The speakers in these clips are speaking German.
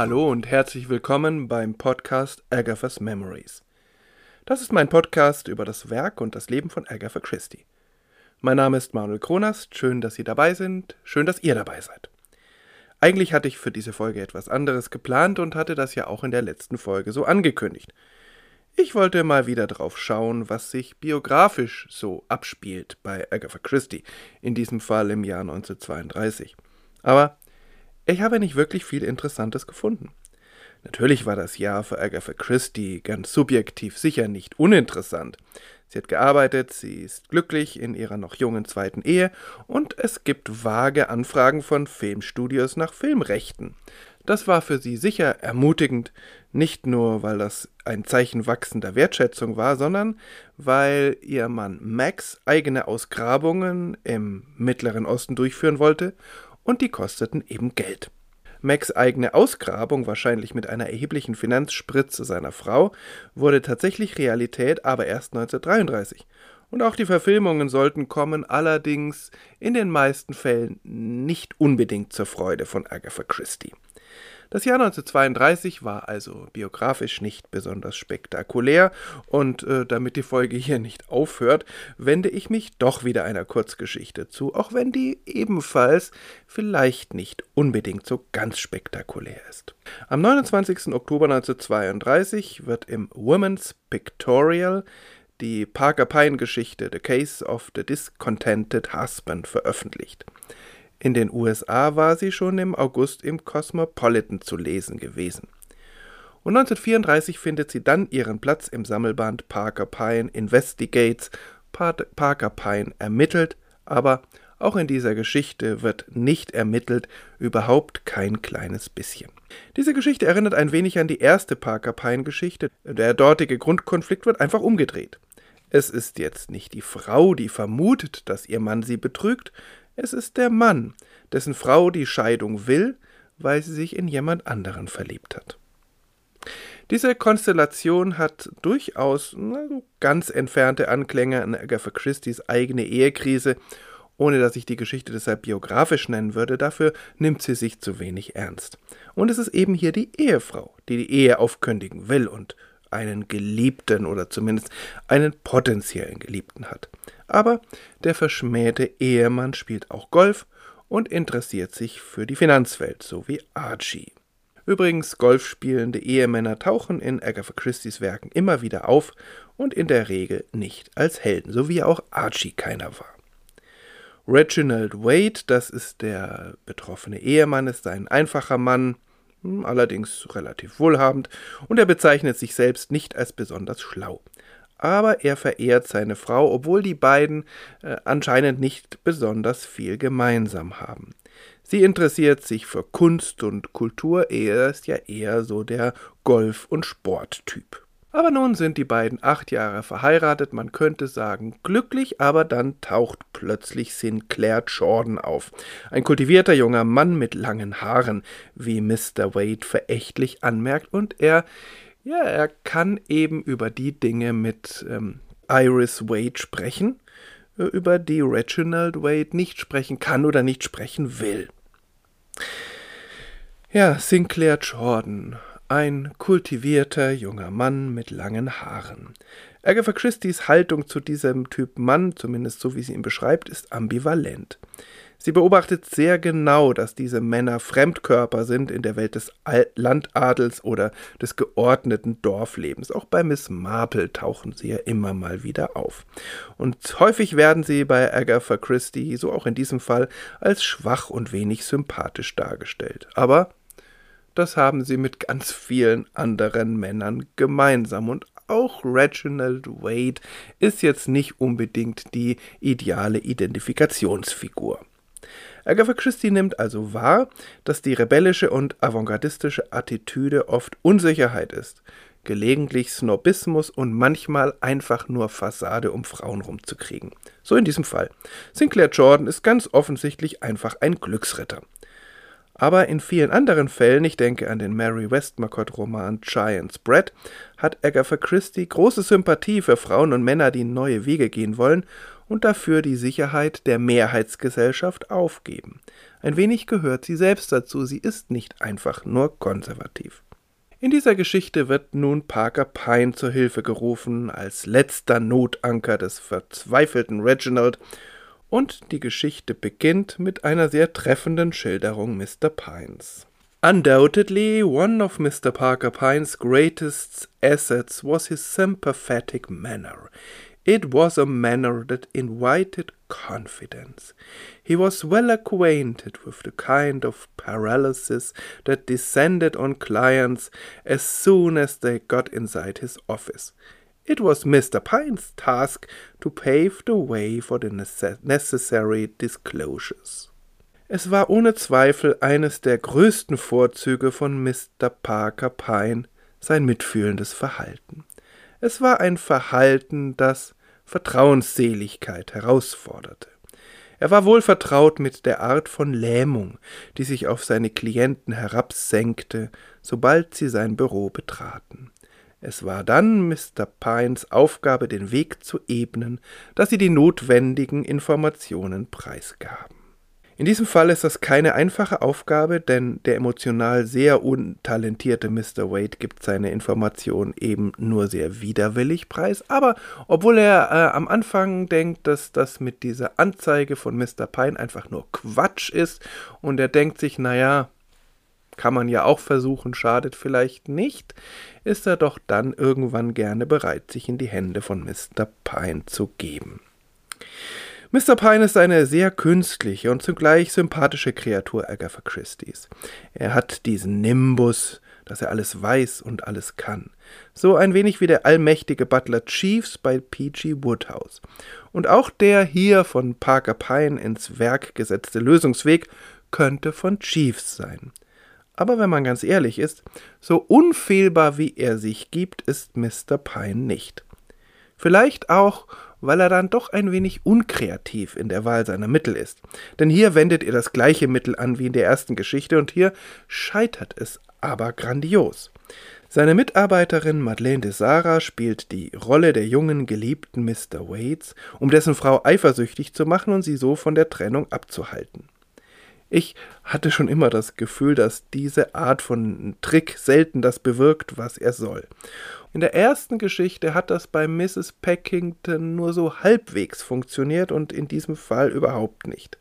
Hallo und herzlich willkommen beim Podcast Agatha's Memories. Das ist mein Podcast über das Werk und das Leben von Agatha Christie. Mein Name ist Manuel Kronast, schön, dass Sie dabei sind, schön, dass ihr dabei seid. Eigentlich hatte ich für diese Folge etwas anderes geplant und hatte das ja auch in der letzten Folge so angekündigt. Ich wollte mal wieder drauf schauen, was sich biografisch so abspielt bei Agatha Christie, in diesem Fall im Jahr 1932. Aber ich habe nicht wirklich viel Interessantes gefunden. Natürlich war das Jahr für Agatha Christie ganz subjektiv sicher nicht uninteressant. Sie hat gearbeitet, sie ist glücklich in ihrer noch jungen zweiten Ehe und es gibt vage Anfragen von Filmstudios nach Filmrechten. Das war für sie sicher ermutigend, nicht nur weil das ein Zeichen wachsender Wertschätzung war, sondern weil ihr Mann Max eigene Ausgrabungen im Mittleren Osten durchführen wollte und die kosteten eben Geld. Macs eigene Ausgrabung, wahrscheinlich mit einer erheblichen Finanzspritze seiner Frau, wurde tatsächlich Realität, aber erst 1933. Und auch die Verfilmungen sollten kommen, allerdings in den meisten Fällen nicht unbedingt zur Freude von Agatha Christie. Das Jahr 1932 war also biografisch nicht besonders spektakulär und äh, damit die Folge hier nicht aufhört, wende ich mich doch wieder einer Kurzgeschichte zu, auch wenn die ebenfalls vielleicht nicht unbedingt so ganz spektakulär ist. Am 29. Oktober 1932 wird im Women's Pictorial die Parker Pine Geschichte The Case of the Discontented Husband veröffentlicht. In den USA war sie schon im August im Cosmopolitan zu lesen gewesen. Und 1934 findet sie dann ihren Platz im Sammelband Parker Pine Investigates. Parker Pine ermittelt, aber auch in dieser Geschichte wird nicht ermittelt, überhaupt kein kleines bisschen. Diese Geschichte erinnert ein wenig an die erste Parker Pine Geschichte. Der dortige Grundkonflikt wird einfach umgedreht. Es ist jetzt nicht die Frau, die vermutet, dass ihr Mann sie betrügt, es ist der Mann, dessen Frau die Scheidung will, weil sie sich in jemand anderen verliebt hat. Diese Konstellation hat durchaus ganz entfernte Anklänge an Agatha Christie's eigene Ehekrise, ohne dass ich die Geschichte deshalb biografisch nennen würde, dafür nimmt sie sich zu wenig ernst. Und es ist eben hier die Ehefrau, die die Ehe aufkündigen will und einen Geliebten oder zumindest einen potenziellen Geliebten hat. Aber der verschmähte Ehemann spielt auch Golf und interessiert sich für die Finanzwelt, so wie Archie. Übrigens, golfspielende Ehemänner tauchen in Agatha Christie's Werken immer wieder auf und in der Regel nicht als Helden, so wie auch Archie keiner war. Reginald Wade, das ist der betroffene Ehemann, ist ein einfacher Mann, allerdings relativ wohlhabend, und er bezeichnet sich selbst nicht als besonders schlau. Aber er verehrt seine Frau, obwohl die beiden äh, anscheinend nicht besonders viel gemeinsam haben. Sie interessiert sich für Kunst und Kultur, er ist ja eher so der Golf- und Sporttyp. Aber nun sind die beiden acht Jahre verheiratet, man könnte sagen glücklich, aber dann taucht plötzlich Sinclair Jordan auf. Ein kultivierter junger Mann mit langen Haaren, wie Mr. Wade verächtlich anmerkt, und er, ja, er kann eben über die Dinge mit ähm, Iris Wade sprechen, äh, über die Reginald Wade nicht sprechen kann oder nicht sprechen will. Ja, Sinclair Jordan, ein kultivierter junger Mann mit langen Haaren. Agatha Christie's Haltung zu diesem Typ Mann, zumindest so wie sie ihn beschreibt, ist ambivalent. Sie beobachtet sehr genau, dass diese Männer Fremdkörper sind in der Welt des Landadels oder des geordneten Dorflebens. Auch bei Miss Marple tauchen sie ja immer mal wieder auf. Und häufig werden sie bei Agatha Christie, so auch in diesem Fall, als schwach und wenig sympathisch dargestellt. Aber das haben sie mit ganz vielen anderen Männern gemeinsam. Und auch Reginald Wade ist jetzt nicht unbedingt die ideale Identifikationsfigur. Agatha Christie nimmt also wahr, dass die rebellische und avantgardistische Attitüde oft Unsicherheit ist, gelegentlich Snobismus und manchmal einfach nur Fassade, um Frauen rumzukriegen. So in diesem Fall. Sinclair Jordan ist ganz offensichtlich einfach ein Glücksritter. Aber in vielen anderen Fällen, ich denke an den Mary Westmacott-Roman Giant's Bread, hat Agatha Christie große Sympathie für Frauen und Männer, die neue Wege gehen wollen, und dafür die Sicherheit der Mehrheitsgesellschaft aufgeben. Ein wenig gehört sie selbst dazu, sie ist nicht einfach nur konservativ. In dieser Geschichte wird nun Parker Pine zur Hilfe gerufen, als letzter Notanker des verzweifelten Reginald, und die Geschichte beginnt mit einer sehr treffenden Schilderung Mr. Pines. Undoubtedly, one of Mr. Parker Pine's greatest assets was his sympathetic manner. It was a manner that invited confidence. He was well acquainted with the kind of paralysis that descended on clients as soon as they got inside his office. It was Mr. Pine's task to pave the way for the necessary disclosures. Es war ohne Zweifel eines der größten Vorzüge von Mr. Parker Pine sein mitfühlendes Verhalten. Es war ein Verhalten, das Vertrauensseligkeit herausforderte. Er war wohl vertraut mit der Art von Lähmung, die sich auf seine Klienten herabsenkte, sobald sie sein Büro betraten. Es war dann Mr. Pines Aufgabe, den Weg zu ebnen, dass sie die notwendigen Informationen preisgaben. In diesem Fall ist das keine einfache Aufgabe, denn der emotional sehr untalentierte Mr. Wade gibt seine Informationen eben nur sehr widerwillig preis. Aber obwohl er äh, am Anfang denkt, dass das mit dieser Anzeige von Mr. Pine einfach nur Quatsch ist und er denkt sich, naja, kann man ja auch versuchen, schadet vielleicht nicht, ist er doch dann irgendwann gerne bereit, sich in die Hände von Mr. Pine zu geben. Mr. Pine ist eine sehr künstliche und zugleich sympathische Kreatur Agatha Christie's. Er hat diesen Nimbus, dass er alles weiß und alles kann. So ein wenig wie der allmächtige Butler Chiefs bei P.G. Woodhouse. Und auch der hier von Parker Pine ins Werk gesetzte Lösungsweg könnte von Chiefs sein. Aber wenn man ganz ehrlich ist, so unfehlbar wie er sich gibt, ist Mr. Pine nicht. Vielleicht auch, weil er dann doch ein wenig unkreativ in der Wahl seiner Mittel ist. Denn hier wendet er das gleiche Mittel an wie in der ersten Geschichte und hier scheitert es aber grandios. Seine Mitarbeiterin Madeleine de Sara spielt die Rolle der jungen geliebten Mr. Waits, um dessen Frau eifersüchtig zu machen und sie so von der Trennung abzuhalten. Ich hatte schon immer das Gefühl, dass diese Art von Trick selten das bewirkt, was er soll. In der ersten Geschichte hat das bei Mrs. Packington nur so halbwegs funktioniert und in diesem Fall überhaupt nicht.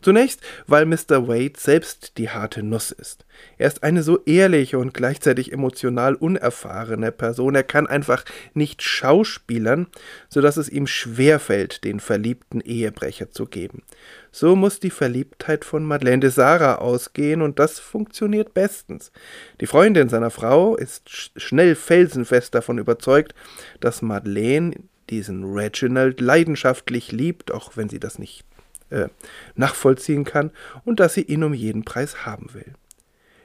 Zunächst, weil Mr. Wade selbst die harte Nuss ist. Er ist eine so ehrliche und gleichzeitig emotional unerfahrene Person. Er kann einfach nicht schauspielern, so dass es ihm schwerfällt, den verliebten Ehebrecher zu geben. So muss die Verliebtheit von Madeleine de Sara ausgehen und das funktioniert bestens. Die Freundin seiner Frau ist schnell felsenfest davon überzeugt, dass Madeleine diesen Reginald leidenschaftlich liebt, auch wenn sie das nicht äh, nachvollziehen kann, und dass sie ihn um jeden Preis haben will.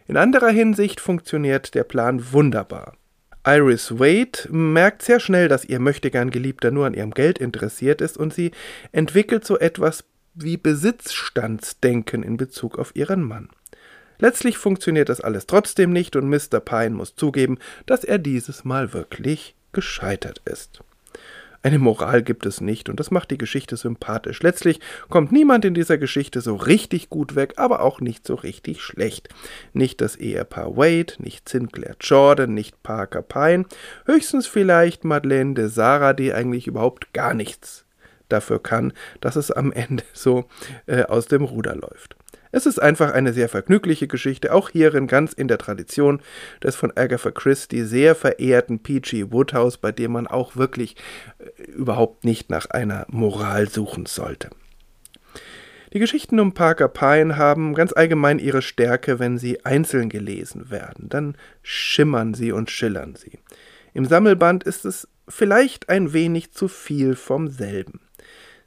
In anderer Hinsicht funktioniert der Plan wunderbar. Iris Wade merkt sehr schnell, dass ihr möchtegern Geliebter nur an ihrem Geld interessiert ist und sie entwickelt so etwas wie Besitzstandsdenken in Bezug auf ihren Mann. Letztlich funktioniert das alles trotzdem nicht und Mr. Pine muss zugeben, dass er dieses Mal wirklich gescheitert ist. Eine Moral gibt es nicht und das macht die Geschichte sympathisch. Letztlich kommt niemand in dieser Geschichte so richtig gut weg, aber auch nicht so richtig schlecht. Nicht das Ehepaar Wade, nicht Sinclair Jordan, nicht Parker Pine, höchstens vielleicht Madeleine de Sara, die eigentlich überhaupt gar nichts dafür kann, dass es am Ende so äh, aus dem Ruder läuft. Es ist einfach eine sehr vergnügliche Geschichte, auch hierin ganz in der Tradition des von Agatha Christie sehr verehrten P.G. Woodhouse, bei dem man auch wirklich äh, überhaupt nicht nach einer Moral suchen sollte. Die Geschichten um Parker Pine haben ganz allgemein ihre Stärke, wenn sie einzeln gelesen werden. Dann schimmern sie und schillern sie. Im Sammelband ist es vielleicht ein wenig zu viel vom selben.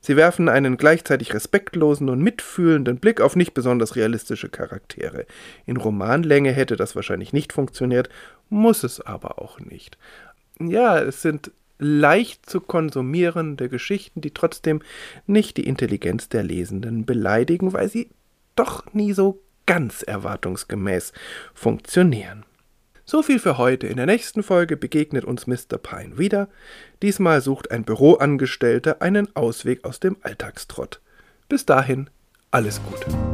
Sie werfen einen gleichzeitig respektlosen und mitfühlenden Blick auf nicht besonders realistische Charaktere. In Romanlänge hätte das wahrscheinlich nicht funktioniert, muss es aber auch nicht. Ja, es sind leicht zu konsumierende Geschichten, die trotzdem nicht die Intelligenz der Lesenden beleidigen, weil sie doch nie so ganz erwartungsgemäß funktionieren. So viel für heute. In der nächsten Folge begegnet uns Mr. Pine wieder. Diesmal sucht ein Büroangestellter einen Ausweg aus dem Alltagstrott. Bis dahin, alles Gute.